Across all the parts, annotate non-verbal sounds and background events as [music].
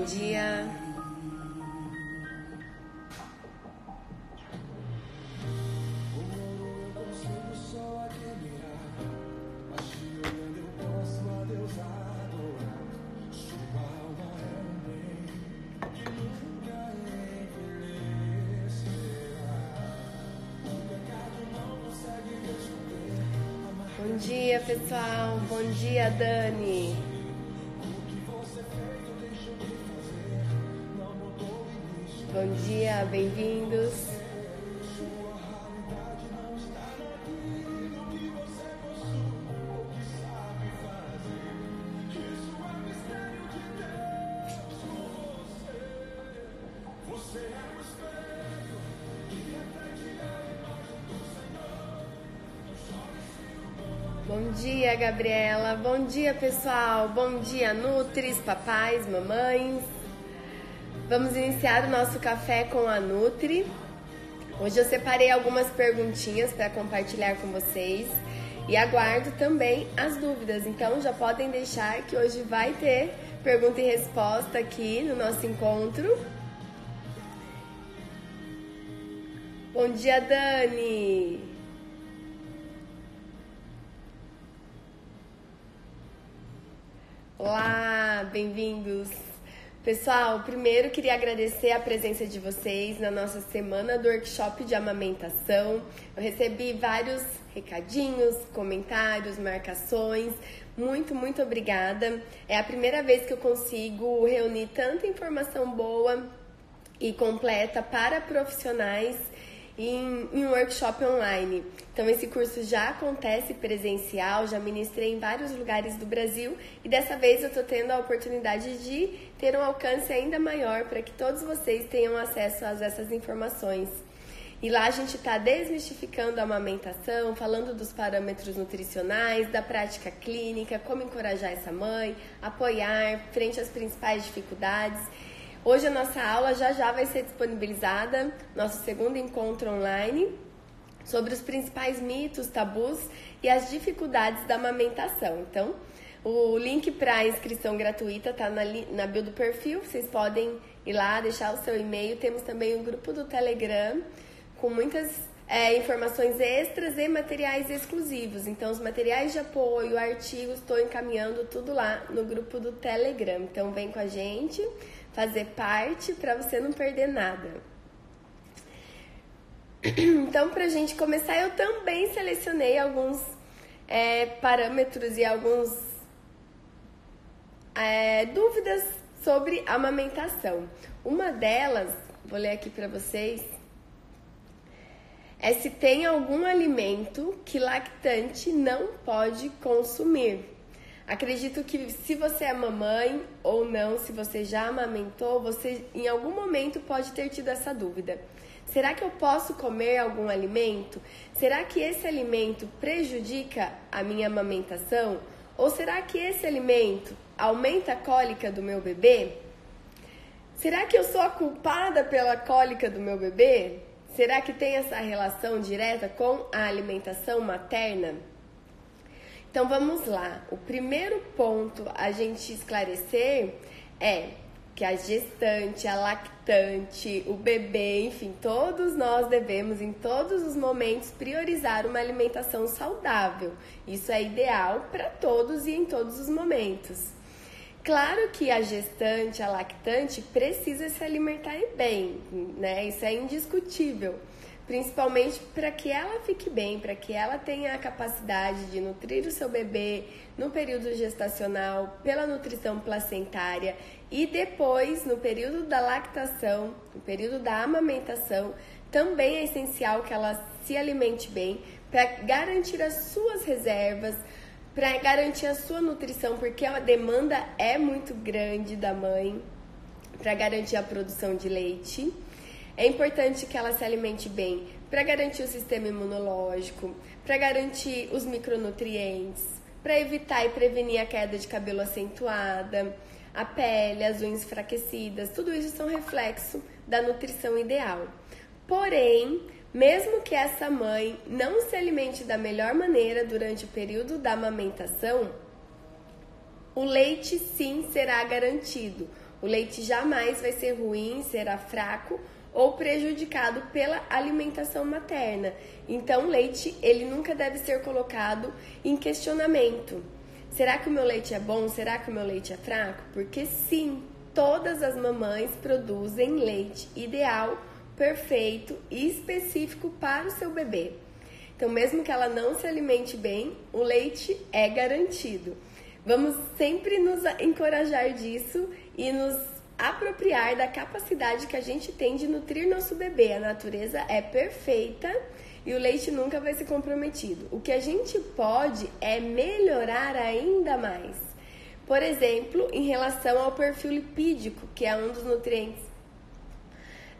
bom dia. Bom dia, pessoal. Bom dia, Dani. Bem-vindos. Bom dia, Gabriela. Bom dia, pessoal. Bom dia, Nutris, papais, mamães. Vamos iniciar o nosso café com a Nutri. Hoje eu separei algumas perguntinhas para compartilhar com vocês e aguardo também as dúvidas. Então já podem deixar que hoje vai ter pergunta e resposta aqui no nosso encontro. Bom dia, Dani. Olá, bem-vindos. Pessoal, primeiro queria agradecer a presença de vocês na nossa semana do workshop de amamentação. Eu recebi vários recadinhos, comentários, marcações. Muito, muito obrigada. É a primeira vez que eu consigo reunir tanta informação boa e completa para profissionais em, em, um workshop online. Então, esse curso já acontece presencial, já ministrei em vários lugares do Brasil e dessa vez eu estou tendo a oportunidade de ter um alcance ainda maior para que todos vocês tenham acesso a essas informações. E lá a gente está desmistificando a amamentação, falando dos parâmetros nutricionais, da prática clínica, como encorajar essa mãe, apoiar frente às principais dificuldades. Hoje a nossa aula já já vai ser disponibilizada, nosso segundo encontro online, sobre os principais mitos, tabus e as dificuldades da amamentação. Então, o link para inscrição gratuita está na, na bio do perfil, vocês podem ir lá, deixar o seu e-mail. Temos também um grupo do Telegram com muitas é, informações extras e materiais exclusivos. Então, os materiais de apoio, artigos, estou encaminhando tudo lá no grupo do Telegram. Então, vem com a gente fazer parte para você não perder nada. [clears throat] Então, para a gente começar, eu também selecionei alguns é, parâmetros e alguns é, dúvidas sobre amamentação. Uma delas, vou ler aqui para vocês, é se tem algum alimento que lactante não pode consumir. Acredito que se você é mamãe ou não, se você já amamentou, você em algum momento pode ter tido essa dúvida. Será que eu posso comer algum alimento? Será que esse alimento prejudica a minha amamentação? Ou será que esse alimento aumenta a cólica do meu bebê? Será que eu sou a culpada pela cólica do meu bebê? Será que tem essa relação direta com a alimentação materna? Então vamos lá. O primeiro ponto a gente esclarecer é que a gestante, a lactante, o bebê, enfim, todos nós devemos em todos os momentos priorizar uma alimentação saudável. Isso é ideal para todos e em todos os momentos. Claro que a gestante, a lactante precisa se alimentar bem, né? Isso é indiscutível principalmente para que ela fique bem, para que ela tenha a capacidade de nutrir o seu bebê no período gestacional, pela nutrição placentária e depois, no período da lactação, no período da amamentação, também é essencial que ela se alimente bem para garantir as suas reservas, para garantir a sua nutrição, porque a demanda é muito grande da mãe para garantir a produção de leite. É importante que ela se alimente bem para garantir o sistema imunológico, para garantir os micronutrientes, para evitar e prevenir a queda de cabelo acentuada, a pele, as unhas enfraquecidas. Tudo isso são reflexo da nutrição ideal. Porém, mesmo que essa mãe não se alimente da melhor maneira durante o período da amamentação, o leite sim será garantido O leite jamais vai ser ruim, será fraco ou prejudicado pela alimentação materna. Então, o leite ele nunca deve ser colocado em questionamento. Será que o meu leite é bom? Será que o meu leite é fraco? Porque sim, todas as mamães produzem leite ideal, perfeito e específico para o seu bebê. Então, mesmo que ela não se alimente bem, o leite é garantido. Vamos sempre nos encorajar disso e nos apropriar da capacidade que a gente tem de nutrir nosso bebê. A natureza é perfeita e o leite nunca vai ser comprometido. O que a gente pode é melhorar ainda mais. Por exemplo, em relação ao perfil lipídico, que é um dos nutrientes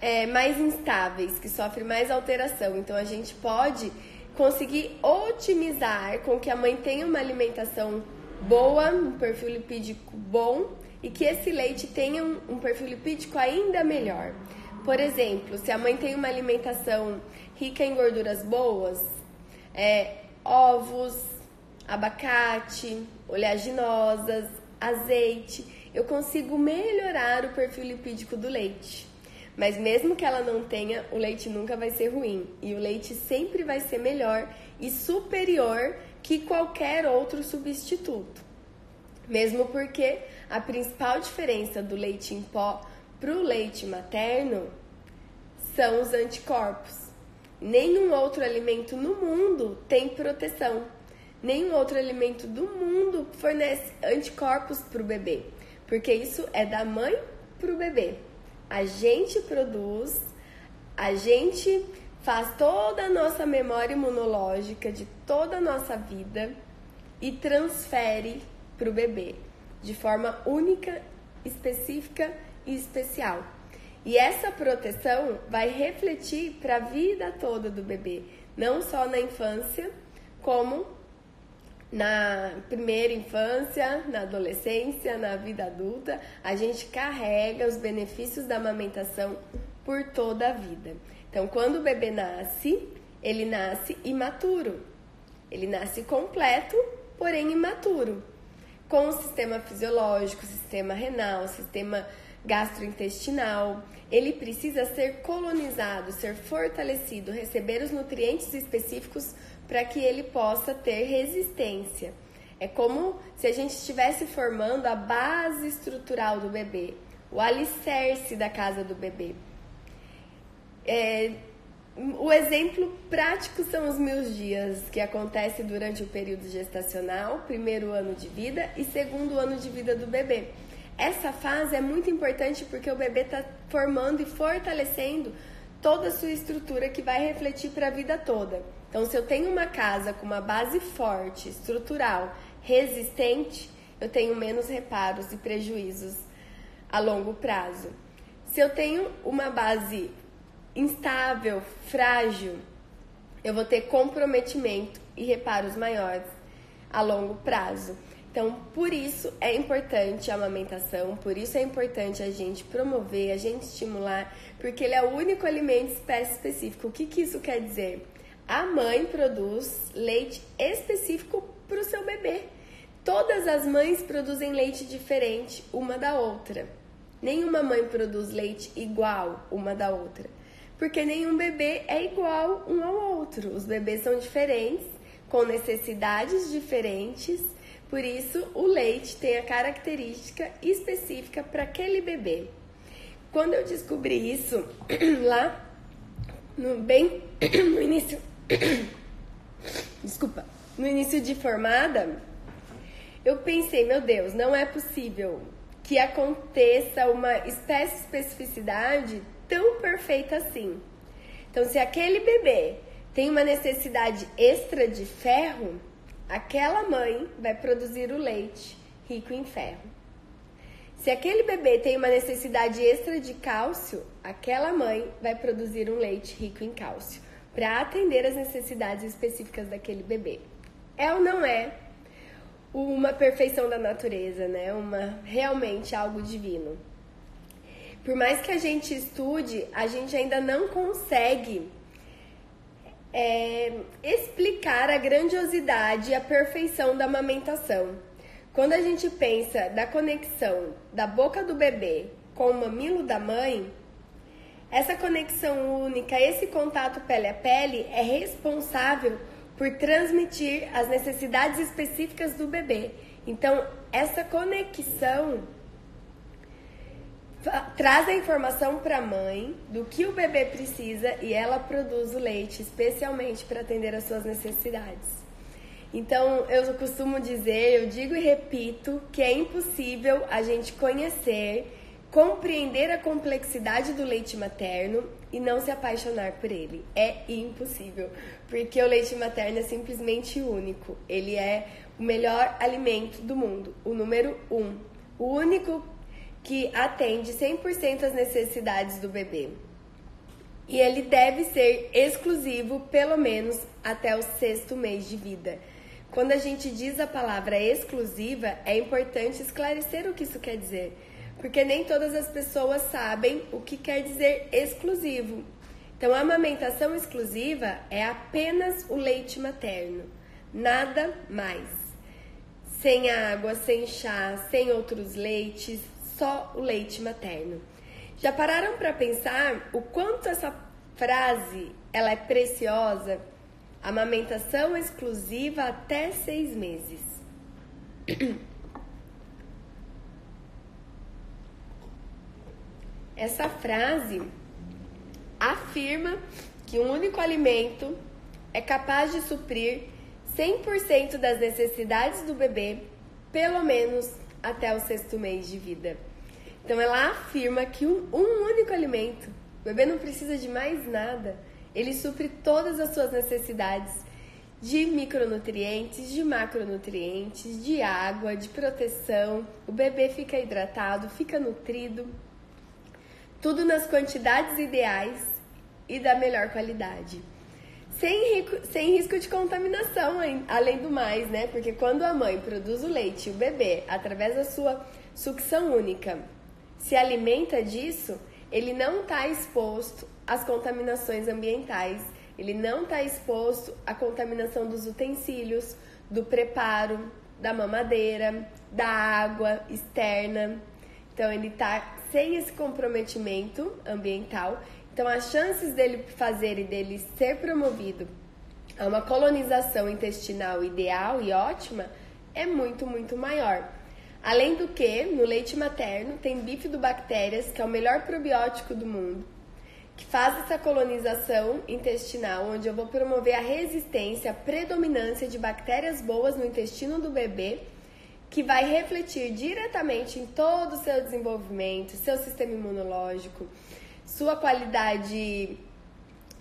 é, mais instáveis, que sofre mais alteração. Então a gente pode conseguir otimizar com que a mãe tenha uma alimentação boa, um perfil lipídico bom e que esse leite tenha um, um perfil lipídico ainda melhor. Por exemplo, se a mãe tem uma alimentação rica em gorduras boas, é, ovos, abacate, oleaginosas, azeite, eu consigo melhorar o perfil lipídico do leite. Mas mesmo que ela não tenha, o leite nunca vai ser ruim e o leite sempre vai ser melhor e superior que qualquer outro substituto. Mesmo porque a principal diferença do leite em pó para o leite materno são os anticorpos. Nenhum outro alimento no mundo tem proteção. Nenhum outro alimento do mundo fornece anticorpos para o bebê, porque isso é da mãe para o bebê. A gente produz, a gente faz toda a nossa memória imunológica de toda a nossa vida e transfere para o bebê de forma única, específica e especial. E essa proteção vai refletir para a vida toda do bebê, não só na infância, como na primeira infância, na adolescência, na vida adulta. A gente carrega os benefícios da amamentação por toda a vida. Então, quando o bebê nasce, ele nasce imaturo. Ele nasce completo, porém imaturo. Com o sistema fisiológico, sistema renal, sistema gastrointestinal, ele precisa ser colonizado, ser fortalecido, receber os nutrientes específicos para que ele possa ter resistência. É como se a gente estivesse formando a base estrutural do bebê, o alicerce da casa do bebê. É, o exemplo prático são os mil dias, que acontece durante o período gestacional, primeiro ano de vida e segundo ano de vida do bebê. Essa fase é muito importante porque o bebê está formando e fortalecendo toda a sua estrutura que vai refletir para a vida toda. Então, se eu tenho uma casa com uma base forte, estrutural, resistente, eu tenho menos reparos e prejuízos a longo prazo. Se eu tenho uma base instável, frágil, eu vou ter comprometimento e reparos maiores a longo prazo. Então, por isso é importante a amamentação, por isso é importante a gente promover, a gente estimular, porque ele é o único alimento espécie específico. O que, que isso quer dizer? A mãe produz leite específico para o seu bebê. Todas as mães produzem leite diferente uma da outra. Nenhuma mãe produz leite igual uma da outra porque nenhum bebê é igual um ao outro. Os bebês são diferentes, com necessidades diferentes, por isso o leite tem a característica específica para aquele bebê. Quando eu descobri isso [clears throat] lá no bem [clears throat] no início desculpa, no início de formada, eu pensei, meu Deus, não é possível que aconteça uma espécie especificidade tão perfeita assim. Então, se aquele bebê tem uma necessidade extra de ferro, aquela mãe vai produzir o leite rico em ferro. Se aquele bebê tem uma necessidade extra de cálcio, aquela mãe vai produzir um leite rico em cálcio para atender as necessidades específicas daquele bebê. É ou não é uma perfeição da natureza, né? Uma realmente algo divino por mais que a gente estude, a gente ainda não consegue é, explicar a grandiosidade e a perfeição da amamentação. Quando a gente pensa da conexão da boca do bebê com o mamilo da mãe, essa conexão única, esse contato pele a pele é responsável por transmitir as necessidades específicas do bebê. Então, essa conexão traz a informação para a mãe do que o bebê precisa e ela produz o leite especialmente para atender às suas necessidades. Então, eu costumo dizer, eu digo e repito, que é impossível a gente conhecer, compreender a complexidade do leite materno e não se apaixonar por ele. É impossível, porque o leite materno é simplesmente único. Ele é o melhor alimento do mundo, o número um, o único que atende 100% às necessidades do bebê. E ele deve ser exclusivo, pelo menos até o sexto mês de vida. Quando a gente diz a palavra exclusiva, é importante esclarecer o que isso quer dizer, porque nem todas as pessoas sabem o que quer dizer exclusivo. Então, a amamentação exclusiva é apenas o leite materno, nada mais. Sem água, sem chá, sem outros leites, só o leite materno. Já pararam para pensar o quanto essa frase ela é preciosa? Amamentação exclusiva até seis meses. [clears throat] Essa frase afirma que um único alimento é capaz de suprir 100% das necessidades do bebê, pelo menos até o sexto mês de vida. Então ela afirma que um, um único alimento, o bebê não precisa de mais nada ele supre todas as suas necessidades de micronutrientes, de macronutrientes, de água, de proteção. O bebê fica hidratado, fica nutrido. Tudo nas quantidades ideais e da melhor qualidade. Sem, rico, sem risco de contaminação, além do mais, né? Porque quando a mãe produz o leite, o bebê, através da sua sucção única, se alimenta disso, ele não está exposto às contaminações ambientais, ele não está exposto à contaminação dos utensílios, do preparo, da mamadeira, da água externa. Então ele está sem esse comprometimento ambiental. Então as chances dele fazer e dele ser promovido a uma colonização intestinal ideal e ótima é muito, muito maior. Além do que, no leite materno tem bifidobactérias, que é o melhor probiótico do mundo, que faz essa colonização intestinal, onde eu vou promover a resistência, a predominância de bactérias boas no intestino do bebê, que vai refletir diretamente em todo o seu desenvolvimento, seu sistema imunológico, sua qualidade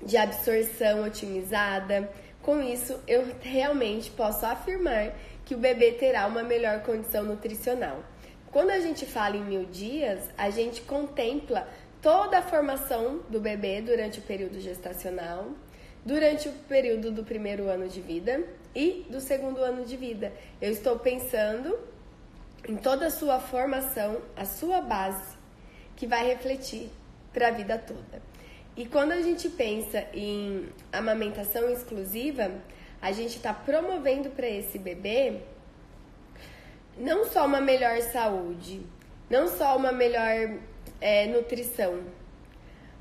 de absorção otimizada. Com isso, eu realmente posso afirmar que o bebê terá uma melhor condição nutricional. Quando a gente fala em mil dias, a gente contempla toda a formação do bebê durante o período gestacional, durante o período do primeiro ano de vida e do segundo ano de vida. Eu estou pensando em toda a sua formação, a sua base, que vai refletir para a vida toda. E quando a gente pensa em amamentação exclusiva, a gente está promovendo para esse bebê não só uma melhor saúde, não só uma melhor é, nutrição,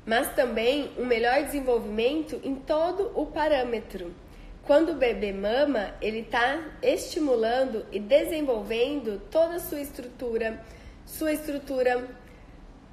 mas também um melhor desenvolvimento em todo o parâmetro. Quando o bebê mama, ele está estimulando e desenvolvendo toda a sua estrutura, sua estrutura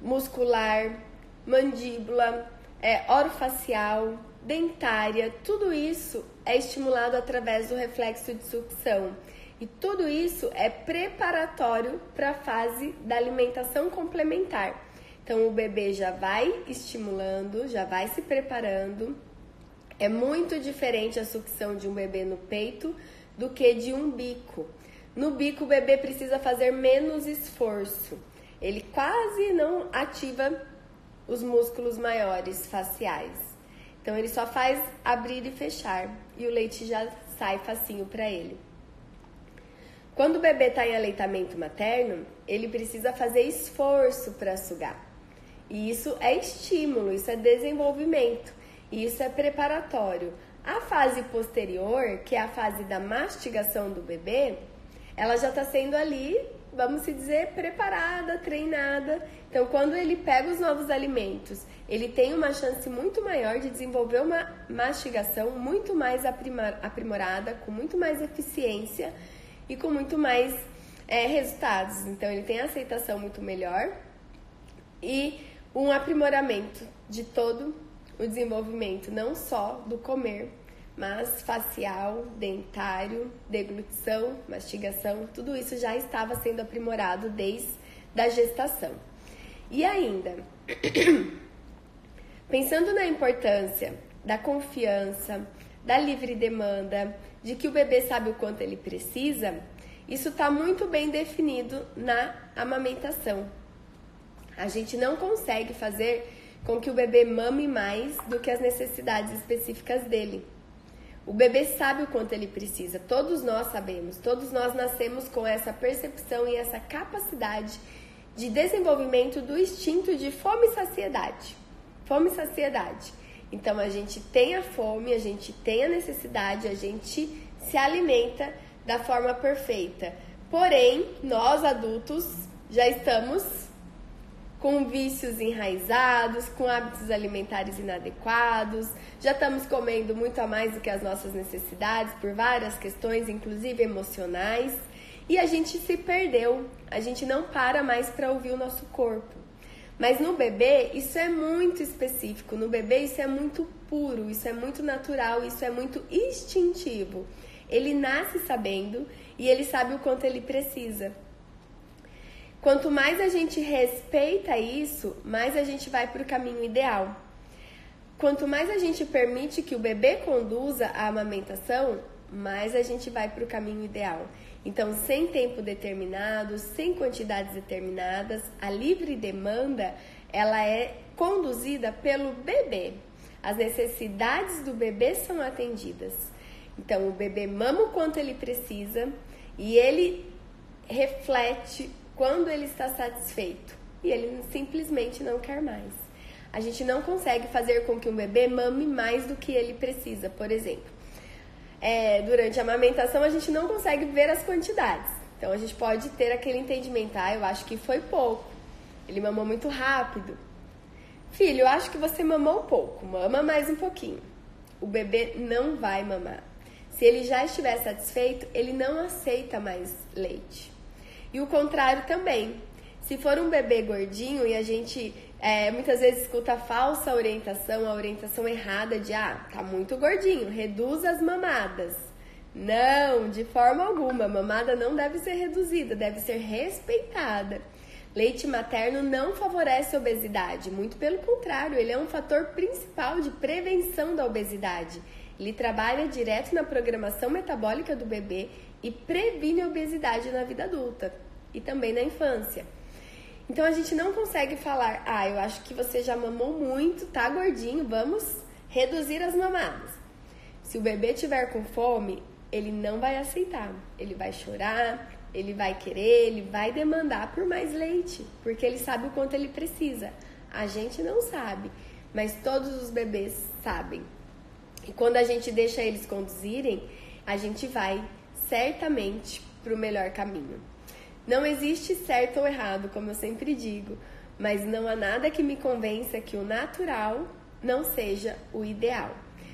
muscular, mandíbula, é, orofacial, dentária, tudo isso é estimulado através do reflexo de sucção. E tudo isso é preparatório para a fase da alimentação complementar. Então o bebê já vai estimulando, já vai se preparando. É muito diferente a sucção de um bebê no peito do que de um bico. No bico o bebê precisa fazer menos esforço. Ele quase não ativa os músculos maiores faciais. Então ele só faz abrir e fechar e o leite já sai facinho para ele. Quando o bebê está em aleitamento materno, ele precisa fazer esforço para sugar. E isso é estímulo, isso é desenvolvimento, isso é preparatório. A fase posterior, que é a fase da mastigação do bebê, ela já está sendo ali, vamos dizer, preparada, treinada. Então, quando ele pega os novos alimentos, ele tem uma chance muito maior de desenvolver uma mastigação muito mais aprimorada, com muito mais eficiência e com muito mais é, resultados. Então, ele tem aceitação muito melhor e um aprimoramento de todo o desenvolvimento, não só do comer, mas facial, dentário, deglutição, mastigação, tudo isso já estava sendo aprimorado desde a gestação. E ainda, [clears throat] pensando na importância da confiança, da livre demanda, de que o bebê sabe o quanto ele precisa, isso está muito bem definido na amamentação. A gente não consegue fazer com que o bebê mame mais do que as necessidades específicas dele. O bebê sabe o quanto ele precisa, todos nós sabemos, todos nós nascemos com essa percepção e essa capacidade de desenvolvimento do instinto de fome e saciedade. Fome e saciedade. Então a gente tem a fome, a gente tem a necessidade, a gente se alimenta da forma perfeita. Porém, nós adultos já estamos com vícios enraizados, com hábitos alimentares inadequados, já estamos comendo muito a mais do que as nossas necessidades por várias questões, inclusive emocionais, e a gente se perdeu, a gente não para mais para ouvir o nosso corpo. Mas no bebê, isso é muito específico, no bebê, isso é muito puro, isso é muito natural, isso é muito instintivo. Ele nasce sabendo e ele sabe o quanto ele precisa. Quanto mais a gente respeita isso, mais a gente vai para o caminho ideal. Quanto mais a gente permite que o bebê conduza a amamentação, mais a gente vai para o caminho ideal. Então, sem tempo determinado, sem quantidades determinadas, a livre demanda ela é conduzida pelo bebê. As necessidades do bebê são atendidas. Então, o bebê mama o quanto ele precisa e ele reflete quando ele está satisfeito e ele simplesmente não quer mais. A gente não consegue fazer com que um bebê mame mais do que ele precisa, por exemplo. É, durante a amamentação, a gente não consegue ver as quantidades. Então, a gente pode ter aquele entendimento, ah, eu acho que foi pouco. Ele mamou muito rápido. Filho, eu acho que você mamou pouco, mama mais um pouquinho. O bebê não vai mamar. Se ele já estiver satisfeito, ele não aceita mais leite. E o contrário também. Se for um bebê gordinho e a gente é, muitas vezes escuta a falsa orientação, a orientação errada de ah, tá muito gordinho, reduz as mamadas. Não, de forma alguma. A mamada não deve ser reduzida, deve ser respeitada. Leite materno não favorece a obesidade, muito pelo contrário, ele é um fator principal de prevenção da obesidade. Ele trabalha direto na programação metabólica do bebê e previne a obesidade na vida adulta e também na infância. Então a gente não consegue falar, ah, eu acho que você já mamou muito, tá gordinho, vamos reduzir as mamadas. Se o bebê tiver com fome, ele não vai aceitar, ele vai chorar, ele vai querer, ele vai demandar por mais leite, porque ele sabe o quanto ele precisa. A gente não sabe, mas todos os bebês sabem. E quando a gente deixa eles conduzirem, a gente vai certamente para o melhor caminho. Não existe certo ou errado, como eu sempre digo, mas não há nada que me convença que o natural não seja o ideal.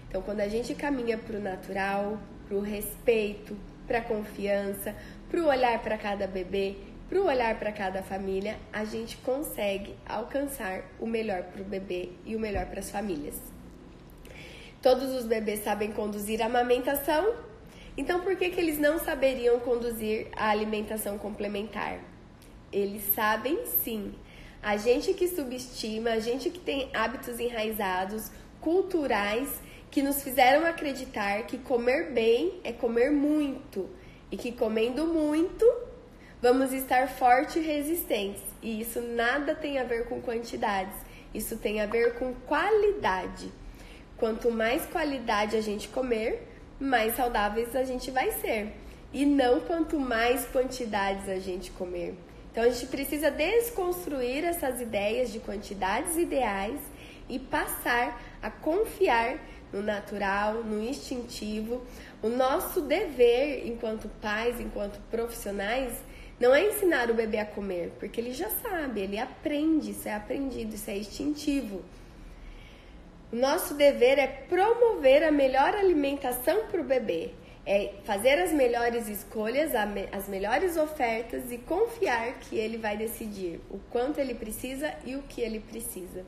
Então, quando a gente caminha para o natural, para o respeito, para a confiança, para o olhar para cada bebê, para o olhar para cada família, a gente consegue alcançar o melhor para o bebê e o melhor para as famílias. Todos os bebês sabem conduzir a amamentação então, por que, que eles não saberiam conduzir a alimentação complementar? Eles sabem sim. A gente que subestima, a gente que tem hábitos enraizados, culturais, que nos fizeram acreditar que comer bem é comer muito e que comendo muito vamos estar fortes e resistentes. E isso nada tem a ver com quantidades, isso tem a ver com qualidade. Quanto mais qualidade a gente comer, mais saudáveis a gente vai ser. E não quanto mais quantidades a gente comer. Então a gente precisa desconstruir essas ideias de quantidades ideais e passar a confiar no natural, no instintivo. O nosso dever enquanto pais, enquanto profissionais, não é ensinar o bebê a comer, porque ele já sabe, ele aprende, isso é aprendido, isso é instintivo. O nosso dever é promover a melhor alimentação para o bebê, é fazer as melhores escolhas, as melhores ofertas e confiar que ele vai decidir o quanto ele precisa e o que ele precisa.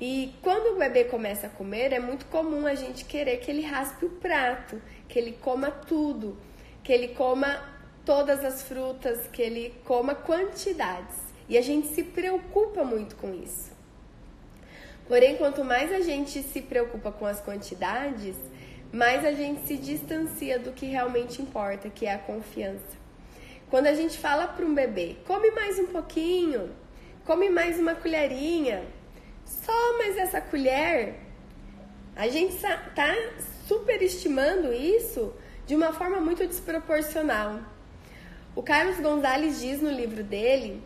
E quando o bebê começa a comer, é muito comum a gente querer que ele raspe o prato, que ele coma tudo, que ele coma todas as frutas, que ele coma quantidades. E a gente se preocupa muito com isso. Porém, quanto mais a gente se preocupa com as quantidades, mais a gente se distancia do que realmente importa, que é a confiança. Quando a gente fala para um bebê, come mais um pouquinho, come mais uma colherinha, só mais essa colher, a gente está superestimando isso de uma forma muito desproporcional. O Carlos Gonzalez diz no livro dele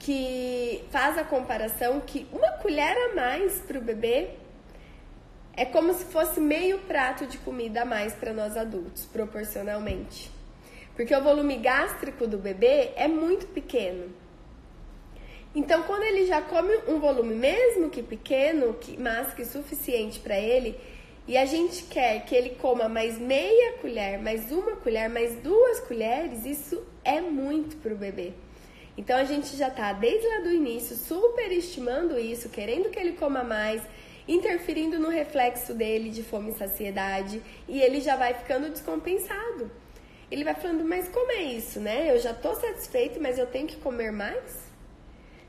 que faz a comparação que uma colher a mais para o bebê é como se fosse meio prato de comida a mais para nós adultos, proporcionalmente. Porque o volume gástrico do bebê é muito pequeno. Então, quando ele já come um volume, mesmo que pequeno, que, mas que suficiente para ele, e a gente quer que ele coma mais meia colher, mais uma colher, mais duas colheres, isso é muito para o bebê. Então a gente já está desde lá do início superestimando isso, querendo que ele coma mais, interferindo no reflexo dele de fome e saciedade, e ele já vai ficando descompensado. Ele vai falando, mas como é isso, né? Eu já estou satisfeito, mas eu tenho que comer mais?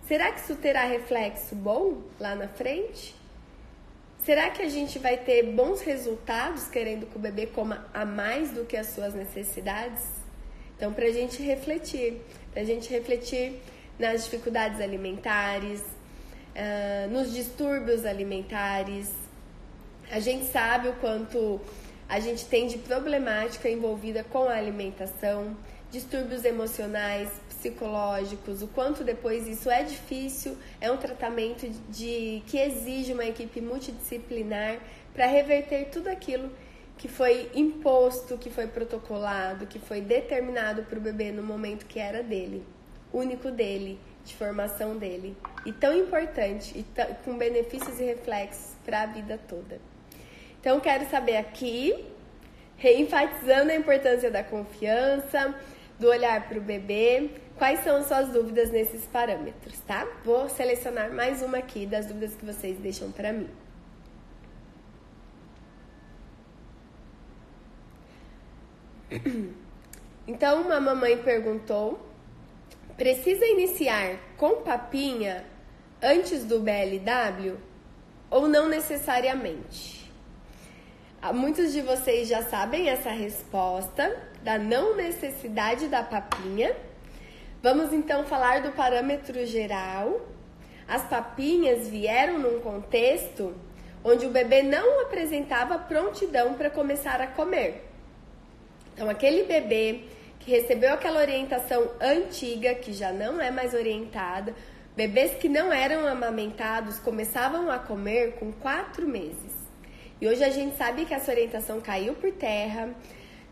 Será que isso terá reflexo bom lá na frente? Será que a gente vai ter bons resultados querendo que o bebê coma a mais do que as suas necessidades? Então, para a gente refletir, para a gente refletir nas dificuldades alimentares, uh, nos distúrbios alimentares. A gente sabe o quanto a gente tem de problemática envolvida com a alimentação, distúrbios emocionais, psicológicos, o quanto depois isso é difícil, é um tratamento de que exige uma equipe multidisciplinar para reverter tudo aquilo que foi imposto, que foi protocolado, que foi determinado para o bebê no momento que era dele, único dele, de formação dele, e tão importante e com benefícios e reflexos para a vida toda. Então, quero saber aqui, reenfatizando a importância da confiança, do olhar para o bebê, quais são suas dúvidas nesses parâmetros, tá? Vou selecionar mais uma aqui das dúvidas que vocês deixam para mim. [coughs] Então, uma mamãe perguntou: precisa iniciar com papinha antes do BLW ou não necessariamente? Ah, muitos de vocês já sabem essa resposta da não necessidade da papinha. Vamos então falar do parâmetro geral. As papinhas vieram num contexto onde o bebê não apresentava prontidão para começar a comer. Então, aquele bebê que recebeu aquela orientação antiga, que já não é mais orientada, bebês que não eram amamentados começavam a comer com quatro meses. E hoje a gente sabe que essa orientação caiu por terra.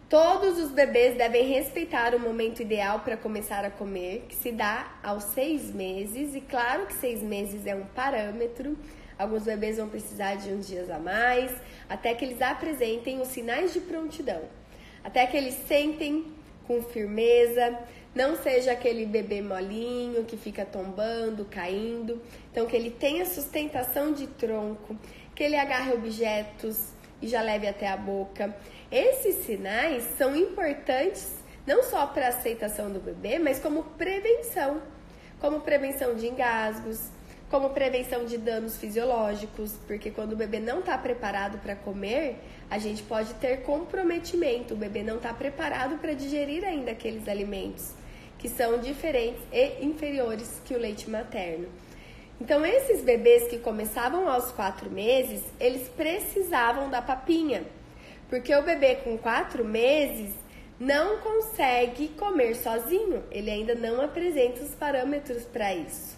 Todos os bebês devem respeitar o momento ideal para começar a comer, que se dá aos seis meses. E claro que seis meses é um parâmetro. Alguns bebês vão precisar de uns dias a mais, até que eles apresentem os sinais de prontidão até que eles sentem com firmeza, não seja aquele bebê molinho que fica tombando, caindo. Então, que ele tenha sustentação de tronco, que ele agarre objetos e já leve até a boca. Esses sinais são importantes não só para a aceitação do bebê, mas como prevenção, como prevenção de engasgos, como prevenção de danos fisiológicos, porque quando o bebê não está preparado para comer, a gente pode ter comprometimento. O bebê não está preparado para digerir ainda aqueles alimentos que são diferentes e inferiores que o leite materno. Então, esses bebês que começavam aos quatro meses, eles precisavam da papinha, porque o bebê com quatro meses não consegue comer sozinho, ele ainda não apresenta os parâmetros para isso.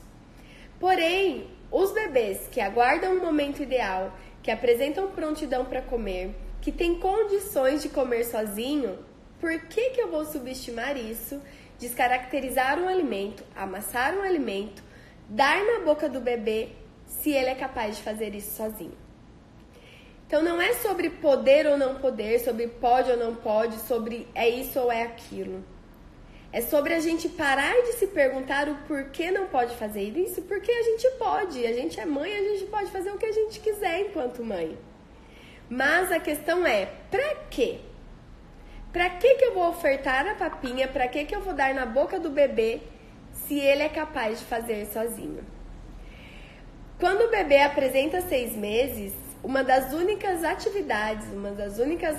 Porém, os bebês que aguardam o momento ideal, que apresentam prontidão para comer, que têm condições de comer sozinho, por que, que eu vou subestimar isso, descaracterizar um alimento, amassar um alimento, dar na boca do bebê se ele é capaz de fazer isso sozinho? Então não é sobre poder ou não poder, sobre pode ou não pode, sobre é isso ou é aquilo. É sobre a gente parar de se perguntar o porquê não pode fazer isso, porque a gente pode. A gente é mãe, a gente pode fazer o que a gente quiser enquanto mãe. Mas a questão é, pra quê? Pra que que eu vou ofertar a papinha? Pra que que eu vou dar na boca do bebê se ele é capaz de fazer sozinho? Quando o bebê apresenta seis meses, uma das únicas atividades, uma das únicas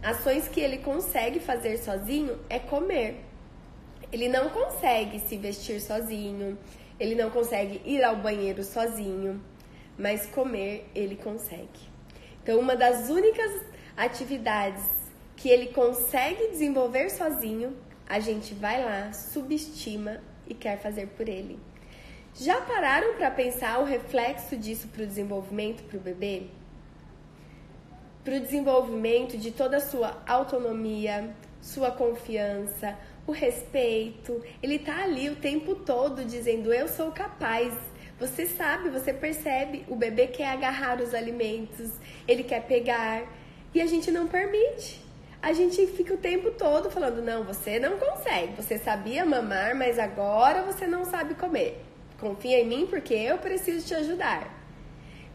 ações que ele consegue fazer sozinho é comer. Ele não consegue se vestir sozinho, ele não consegue ir ao banheiro sozinho, mas comer ele consegue. Então, uma das únicas atividades que ele consegue desenvolver sozinho, a gente vai lá, subestima e quer fazer por ele. Já pararam para pensar o reflexo disso para o desenvolvimento para o bebê? Para o desenvolvimento de toda a sua autonomia, sua confiança, o respeito. Ele tá ali o tempo todo dizendo: Eu sou capaz. Você sabe, você percebe. O bebê quer agarrar os alimentos, ele quer pegar e a gente não permite. A gente fica o tempo todo falando: Não, você não consegue. Você sabia mamar, mas agora você não sabe comer. Confia em mim porque eu preciso te ajudar.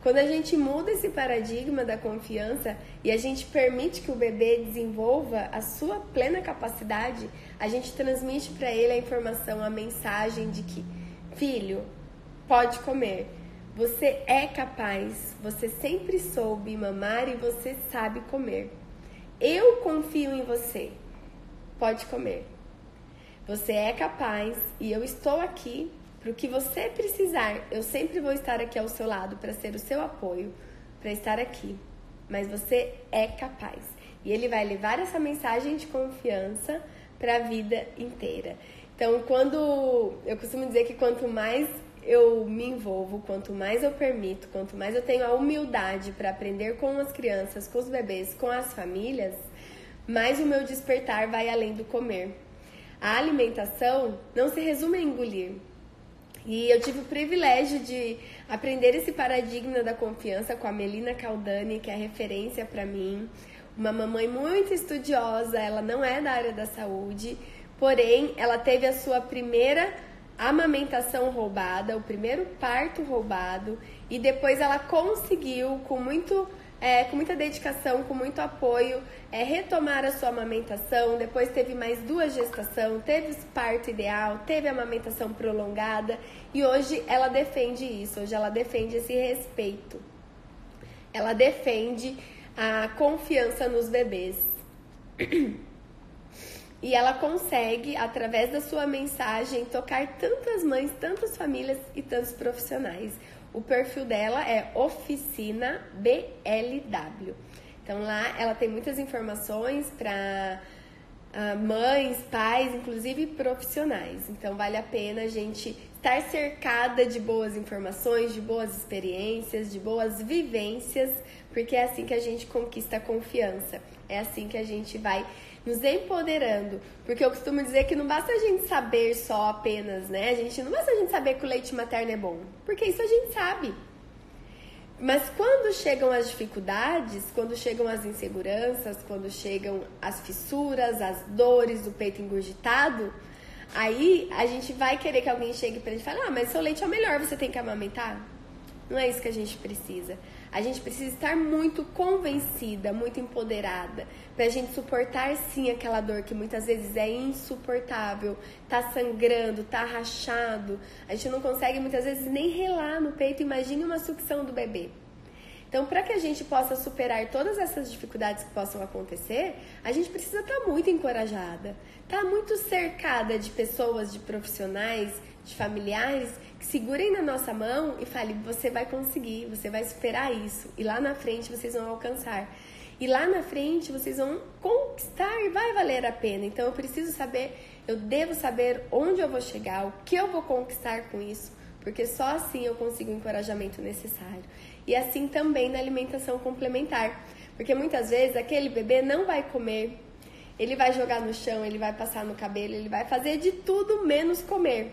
Quando a gente muda esse paradigma da confiança e a gente permite que o bebê desenvolva a sua plena capacidade, a gente transmite para ele a informação, a mensagem de que, filho, pode comer. Você é capaz, você sempre soube mamar e você sabe comer. Eu confio em você. Pode comer. Você é capaz e eu estou aqui para o que você precisar, eu sempre vou estar aqui ao seu lado para ser o seu apoio, para estar aqui. Mas você é capaz. E ele vai levar essa mensagem de confiança para a vida inteira. Então, quando eu costumo dizer que quanto mais eu me envolvo, quanto mais eu permito, quanto mais eu tenho a humildade para aprender com as crianças, com os bebês, com as famílias, mais o meu despertar vai além do comer. A alimentação não se resume a engolir, e eu tive o privilégio de aprender esse paradigma da confiança com a Melina Caldani, que é referência para mim. Uma mamãe muito estudiosa, ela não é da área da saúde, porém ela teve a sua primeira amamentação roubada, o primeiro parto roubado, e depois ela conseguiu, com muito é, com muita dedicação, com muito apoio, é, retomar a sua amamentação. Depois teve mais duas gestações, teve parto ideal, teve amamentação prolongada e hoje ela defende isso, hoje ela defende esse respeito. Ela defende a confiança nos bebês. [clears throat] E ela consegue, através da sua mensagem, tocar tantas mães, tantas famílias e tantos profissionais. O perfil dela é Oficina BLW. Então lá ela tem muitas informações para uh, ah, mães, pais, inclusive profissionais. Então vale a pena a gente estar cercada de boas informações, de boas experiências, de boas vivências, porque é assim que a gente conquista a confiança. É assim que a gente vai nos empoderando. Porque eu costumo dizer que não basta a gente saber só apenas, né? A gente não basta a gente saber que o leite materno é bom, porque isso a gente sabe. Mas quando chegam as dificuldades, quando chegam as inseguranças, quando chegam as fissuras, as dores, o peito engurgitado, aí a gente vai querer que alguém chegue pra gente e fale: "Ah, mas seu leite é o melhor, você tem que amamentar". Não é isso que a gente precisa. A gente precisa estar muito convencida, muito empoderada, para a gente suportar sim aquela dor que muitas vezes é insuportável, tá sangrando, tá rachado. A gente não consegue muitas vezes nem relar no peito. Imagine uma sucção do bebê. Então, para que a gente possa superar todas essas dificuldades que possam acontecer, a gente precisa estar tá muito encorajada, estar tá muito cercada de pessoas, de profissionais, de familiares segurem na nossa mão e falem: você vai conseguir, você vai superar isso, e lá na frente vocês vão alcançar. E lá na frente vocês vão conquistar e vai valer a pena. Então eu preciso saber, eu devo saber onde eu vou chegar, o que eu vou conquistar com isso, porque só assim eu consigo o encorajamento necessário. E assim também na alimentação complementar, porque muitas vezes aquele bebê não vai comer, ele vai jogar no chão, ele vai passar no cabelo, ele vai fazer de tudo menos comer.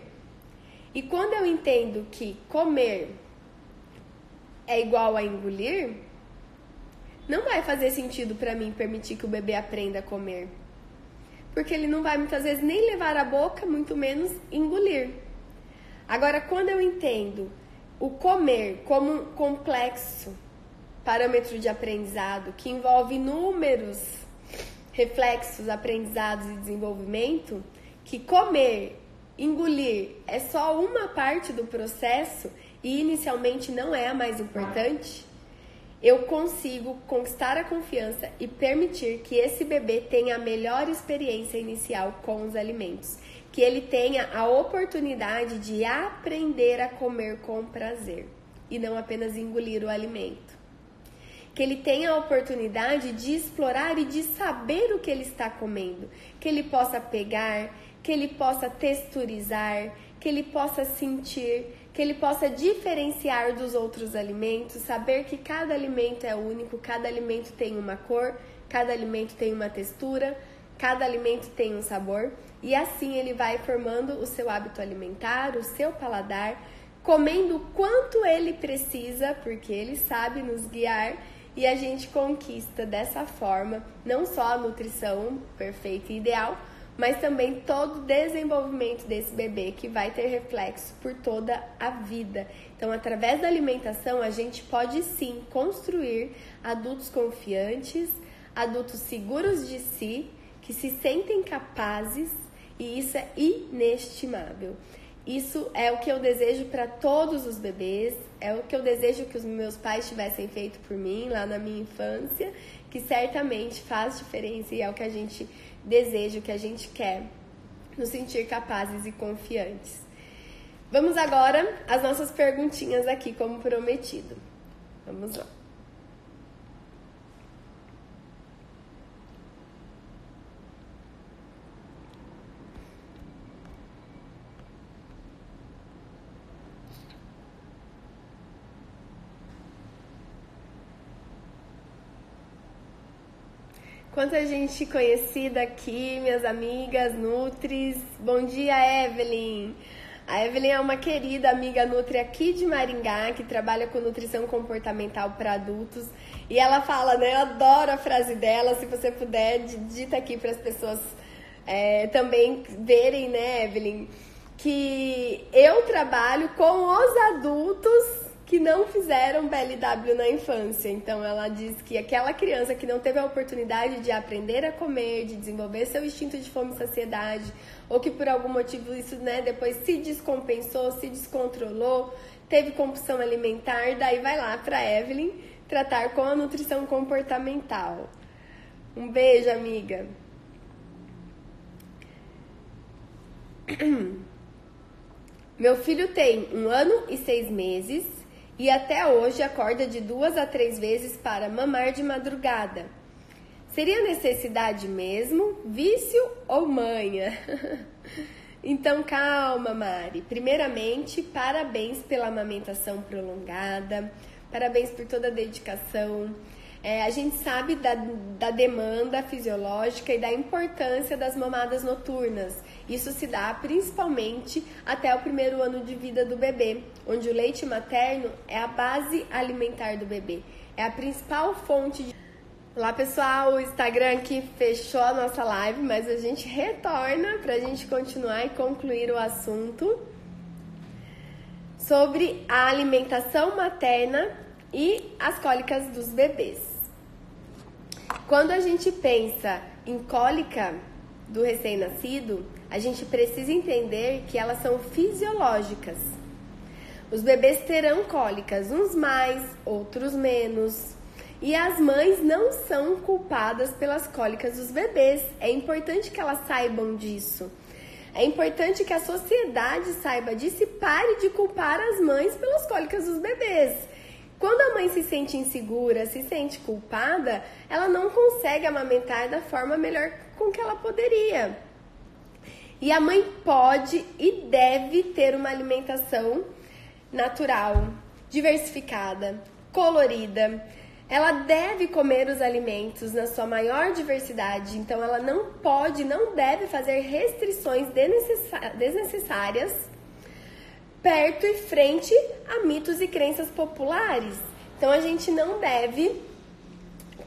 E quando eu entendo que comer é igual a engolir, não vai fazer sentido para mim permitir que o bebê aprenda a comer. Porque ele não vai muitas vezes nem levar a boca, muito menos engolir. Agora, quando eu entendo o comer como um complexo parâmetro de aprendizado que envolve inúmeros reflexos, aprendizados e desenvolvimento, que comer, engolir. É só uma parte do processo e inicialmente não é a mais importante, eu consigo conquistar a confiança e permitir que esse bebê tenha a melhor experiência inicial com os alimentos, que ele tenha a oportunidade de aprender a comer com prazer e não apenas engolir o alimento. Que ele tenha a oportunidade de explorar e de saber o que ele está comendo, que ele possa pegar, que ele possa texturizar, que ele possa sentir, que ele possa diferenciar dos outros alimentos, saber que cada alimento é único, cada alimento tem uma cor, cada alimento tem uma textura, cada alimento tem um sabor, e assim ele vai formando o seu hábito alimentar, o seu paladar, comendo quanto ele precisa, porque ele sabe nos guiar e a gente conquista dessa forma não só a nutrição perfeita e ideal, mas também todo o desenvolvimento desse bebê que vai ter reflexo por toda a vida. Então, através da alimentação, a gente pode sim construir adultos confiantes, adultos seguros de si, que se sentem capazes, e isso é inestimável. Isso é o que eu desejo para todos os bebês, é o que eu desejo que os meus pais tivessem feito por mim lá na minha infância, que certamente faz diferença e é o que a gente deseja, o que a gente quer, nos sentir capazes e confiantes. Vamos agora às nossas perguntinhas aqui, como prometido. Vamos lá. Quanta gente conhecida aqui, minhas amigas Nutris. Bom dia, Evelyn. A Evelyn é uma querida amiga Nutri aqui de Maringá, que trabalha com nutrição comportamental para adultos. E ela fala, né? Eu adoro a frase dela. Se você puder, dita aqui para as pessoas é, também verem, né, Evelyn? Que eu trabalho com os adultos que não fizeram BLW na infância. Então ela diz que aquela criança que não teve a oportunidade de aprender a comer, de desenvolver seu instinto de fome e saciedade, ou que por algum motivo isso, né, depois se descompensou, se descontrolou, teve compulsão alimentar, daí vai lá para Evelyn tratar com a nutrição comportamental. Um beijo, amiga. [clears throat] Meu filho tem um ano e seis meses e até hoje acorda de duas a três vezes para mamar de madrugada. Seria necessidade mesmo, vício ou manha? [laughs] então calma, Mari. Primeiramente, parabéns pela amamentação prolongada, parabéns por toda a dedicação. É, a gente sabe da, da demanda fisiológica e da importância das mamadas noturnas. Isso se dá principalmente até o primeiro ano de vida do bebê, onde o leite materno é a base alimentar do bebê, é a principal fonte de. Olá pessoal, o Instagram aqui fechou a nossa live, mas a gente retorna para a gente continuar e concluir o assunto sobre a alimentação materna e as cólicas dos bebês. Quando a gente pensa em cólica do recém-nascido, a gente precisa entender que elas são fisiológicas. Os bebês terão cólicas, uns mais, outros menos. E as mães não são culpadas pelas cólicas dos bebês. É importante que elas saibam disso. É importante que a sociedade saiba disso e pare de culpar as mães pelas cólicas dos bebês. Quando a mãe se sente insegura, se sente culpada, ela não consegue amamentar da forma melhor com que ela poderia. E a mãe pode e deve ter uma alimentação natural, diversificada, colorida. Ela deve comer os alimentos na sua maior diversidade, então ela não pode, não deve fazer restrições desnecessárias perto e frente a mitos e crenças populares. Então a gente não deve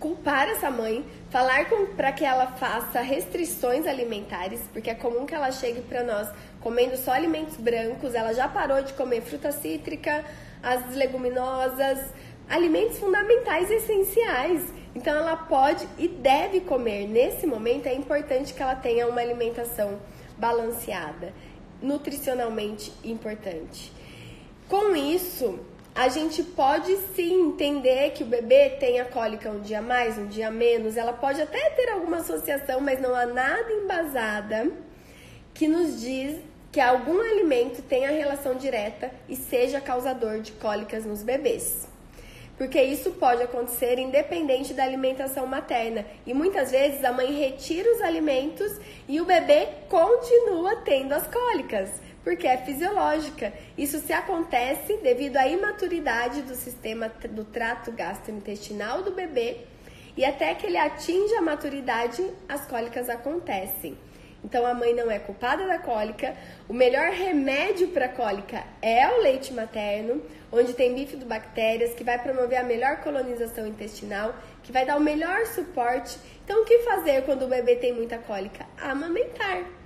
culpar essa mãe, falar para que ela faça restrições alimentares, porque é comum que ela chegue para nós comendo só alimentos brancos, ela já parou de comer fruta cítrica, as leguminosas, alimentos fundamentais essenciais. Então ela pode e deve comer. Nesse momento é importante que ela tenha uma alimentação balanceada, nutricionalmente importante. Com isso, a gente pode sim entender que o bebê tem a cólica um dia mais, um dia menos. Ela pode até ter alguma associação, mas não há nada embasada que nos diz que algum alimento tenha relação direta e seja causador de cólicas nos bebês. Porque isso pode acontecer independente da alimentação materna. E muitas vezes a mãe retira os alimentos e o bebê continua tendo as cólicas porque é fisiológica. Isso se acontece devido à imaturidade do sistema do trato gastrointestinal do bebê e até que ele atinja a maturidade, as cólicas acontecem. Então a mãe não é culpada da cólica. O melhor remédio para cólica é o leite materno, onde tem bifidobactérias que vai promover a melhor colonização intestinal, que vai dar o melhor suporte. Então o que fazer quando o bebê tem muita cólica? Amamentar.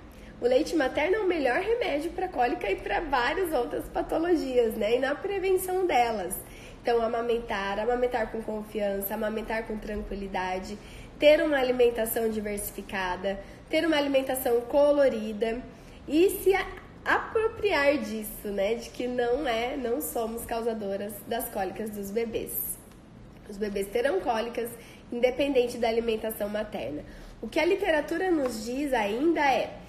O leite materno é o melhor remédio para cólica e para várias outras patologias, né? E na prevenção delas. Então, amamentar, amamentar com confiança, amamentar com tranquilidade, ter uma alimentação diversificada, ter uma alimentação colorida e se apropriar disso, né? De que não é, não somos causadoras das cólicas dos bebês. Os bebês terão cólicas independente da alimentação materna. O que a literatura nos diz ainda é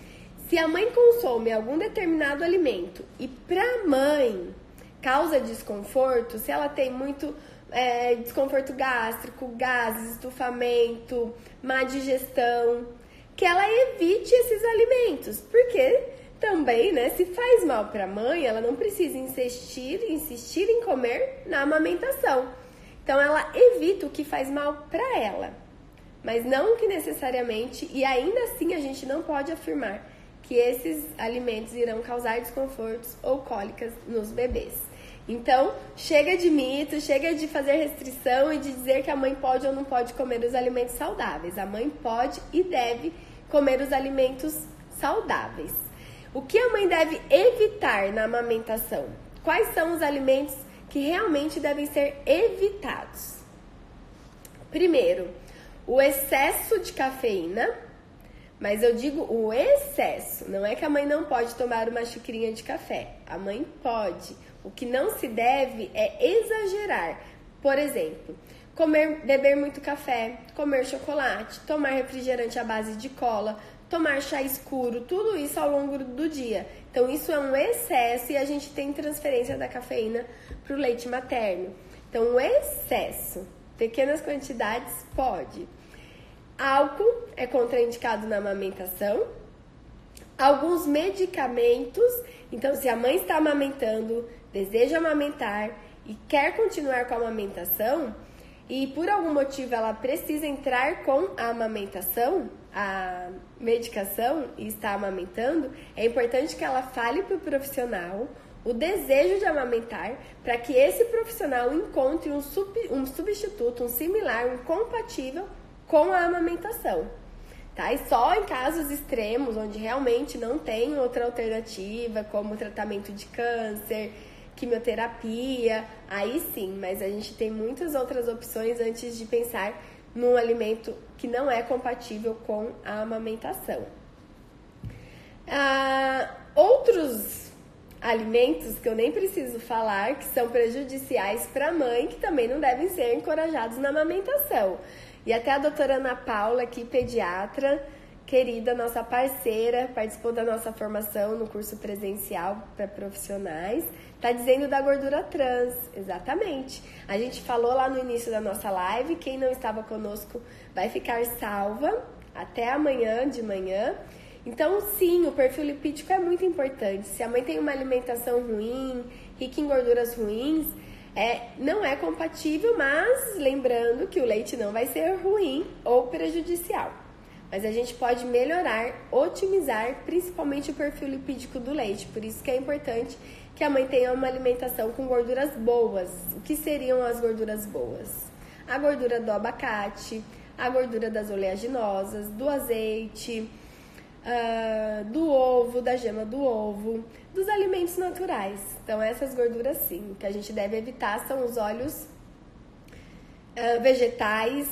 se a mãe consome algum determinado alimento e para a mãe causa desconforto, se ela tem muito é, desconforto gástrico, gases, estufamento, má digestão, que ela evite esses alimentos, porque também, né, se faz mal para a mãe, ela não precisa insistir, insistir em comer na amamentação. Então ela evita o que faz mal para ela, mas não que necessariamente, e ainda assim a gente não pode afirmar que esses alimentos irão causar desconfortos ou cólicas nos bebês. Então, chega de mito, chega de fazer restrição e de dizer que a mãe pode ou não pode comer os alimentos saudáveis. A mãe pode e deve comer os alimentos saudáveis. O que a mãe deve evitar na amamentação? Quais são os alimentos que realmente devem ser evitados? Primeiro, o excesso de cafeína, mas eu digo o excesso. Não é que a mãe não pode tomar uma xicrinha de café. A mãe pode. O que não se deve é exagerar. Por exemplo, comer, beber muito café, comer chocolate, tomar refrigerante à base de cola, tomar chá escuro, tudo isso ao longo do dia. Então isso é um excesso e a gente tem transferência da cafeína para o leite materno. Então o excesso, pequenas quantidades pode. Álcool é contraindicado na amamentação. Alguns medicamentos, então se a mãe está amamentando, deseja amamentar e quer continuar com a amamentação e por algum motivo ela precisa entrar com a amamentação, a medicação e está amamentando, é importante que ela fale para o profissional o desejo de amamentar para que esse profissional encontre um, sub, um substituto, um similar, um compatível com a amamentação. Tá? E só em casos extremos, onde realmente não tem outra alternativa, como tratamento de câncer, quimioterapia, aí sim, mas a gente tem muitas outras opções antes de pensar num alimento que não é compatível com a amamentação. Ah, outros alimentos que eu nem preciso falar, que são prejudiciais para a mãe, que também não devem ser encorajados na amamentação. E até a doutora Ana Paula, aqui, pediatra, querida, nossa parceira, participou da nossa formação no curso presencial para profissionais, está dizendo da gordura trans. Exatamente. A gente falou lá no início da nossa live, quem não estava conosco vai ficar salva até amanhã de manhã. Então, sim, o perfil lipídico é muito importante. Se a mãe tem uma alimentação ruim, rica em gorduras ruins, é, não é compatível, mas lembrando que o leite não vai ser ruim ou prejudicial. Mas a gente pode melhorar, otimizar principalmente o perfil lipídico do leite. Por isso que é importante que a mãe tenha uma alimentação com gorduras boas. O que seriam as gorduras boas? A gordura do abacate, a gordura das oleaginosas, do azeite, uh, do ovo, da gema do ovo, dos alimentos naturais. Então, essas gorduras sim, que a gente deve evitar são os óleos uh, vegetais,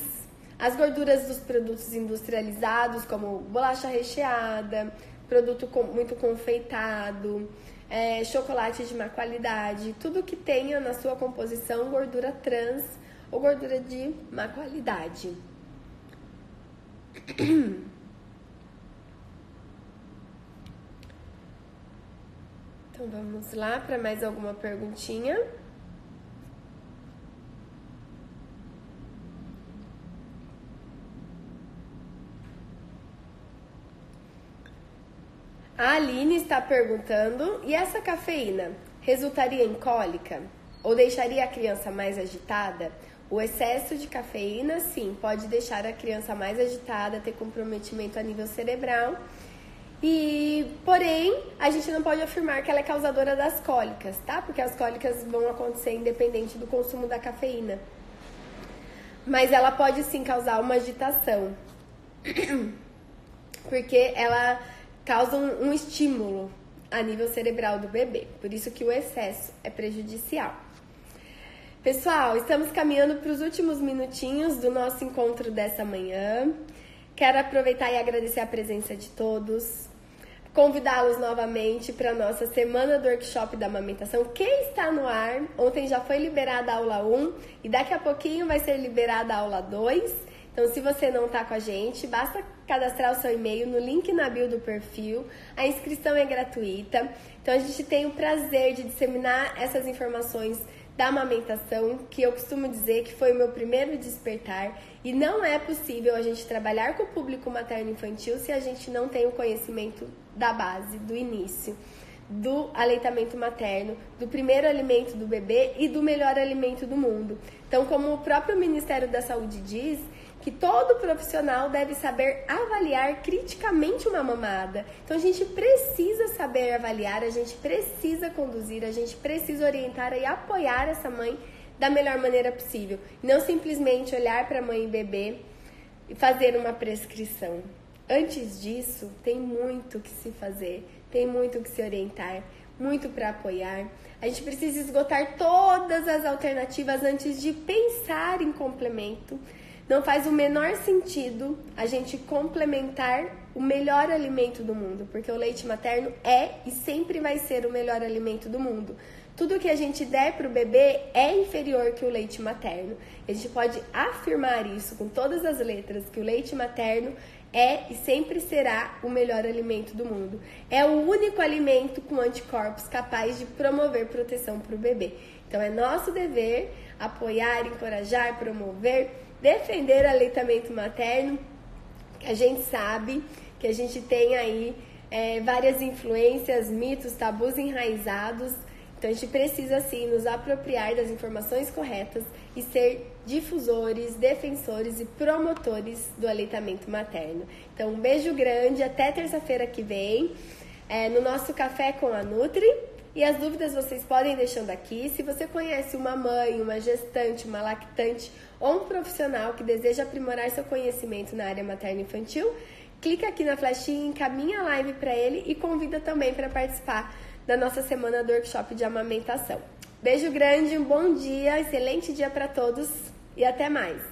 as gorduras dos produtos industrializados, como bolacha recheada, produto com, muito confeitado, é, chocolate de má qualidade, tudo que tenha na sua composição gordura trans ou gordura de má qualidade. [clears throat] [coughs] vamos lá para mais alguma perguntinha. A Aline está perguntando: e essa cafeína resultaria em cólica? Ou deixaria a criança mais agitada? O excesso de cafeína, sim, pode deixar a criança mais agitada, ter comprometimento a nível cerebral e, porém, a gente não pode afirmar que ela é causadora das cólicas, tá? Porque as cólicas vão acontecer independente do consumo da cafeína. Mas ela pode sim causar uma agitação. [clears throat] Porque ela causa um, um estímulo a nível cerebral do bebê. Por isso que o excesso é prejudicial. Pessoal, estamos caminhando para os últimos minutinhos do nosso encontro dessa manhã. Quero aproveitar e agradecer a presença de todos convidá-los novamente para a nossa semana do workshop da amamentação, que está no ar. Ontem já foi liberada a aula 1 e daqui a pouquinho vai ser liberada a aula 2. Então, se você não está com a gente, basta cadastrar o seu e-mail no link na bio do perfil. A inscrição é gratuita. Então, a gente tem o prazer de disseminar essas informações da amamentação, que eu costumo dizer que foi o meu primeiro despertar. E não é possível a gente trabalhar com o público materno infantil se a gente não tem o conhecimento da base, do início, do aleitamento materno, do primeiro alimento do bebê e do melhor alimento do mundo. Então, como o próprio Ministério da Saúde diz, que todo profissional deve saber avaliar criticamente uma mamada. Então a gente precisa saber avaliar, a gente precisa conduzir, a gente precisa orientar e apoiar essa mãe da melhor maneira possível. Não simplesmente olhar para a mãe e bebê e fazer uma prescrição. Antes disso, tem muito que se fazer, tem muito que se orientar, muito para apoiar. A gente precisa esgotar todas as alternativas antes de pensar em complemento. Não faz o menor sentido a gente complementar o melhor alimento do mundo, porque o leite materno é e sempre vai ser o melhor alimento do mundo. Tudo que a gente der para o bebê é inferior que o leite materno. A gente pode afirmar isso com todas as letras, que o leite materno é e sempre será o melhor alimento do mundo. É o único alimento com anticorpos capaz de promover proteção para o bebê. Então é nosso dever apoiar, encorajar, promover, defender o aleitamento materno, que a gente sabe que a gente tem aí é, várias influências, mitos, tabus enraizados então a gente precisa sim nos apropriar das informações corretas e ser difusores, defensores e promotores do aleitamento materno. Então um beijo grande, até terça-feira que vem, é, no nosso café com a Nutri. E as dúvidas vocês podem deixando aqui. Se você conhece uma mãe, uma gestante, uma lactante ou um profissional que deseja aprimorar seu conhecimento na área materna infantil, clica aqui na flechinha, encaminha a live para ele e convida também para participar da nossa semana do workshop de amamentação. Beijo grande, um bom dia, excelente dia para todos e até mais!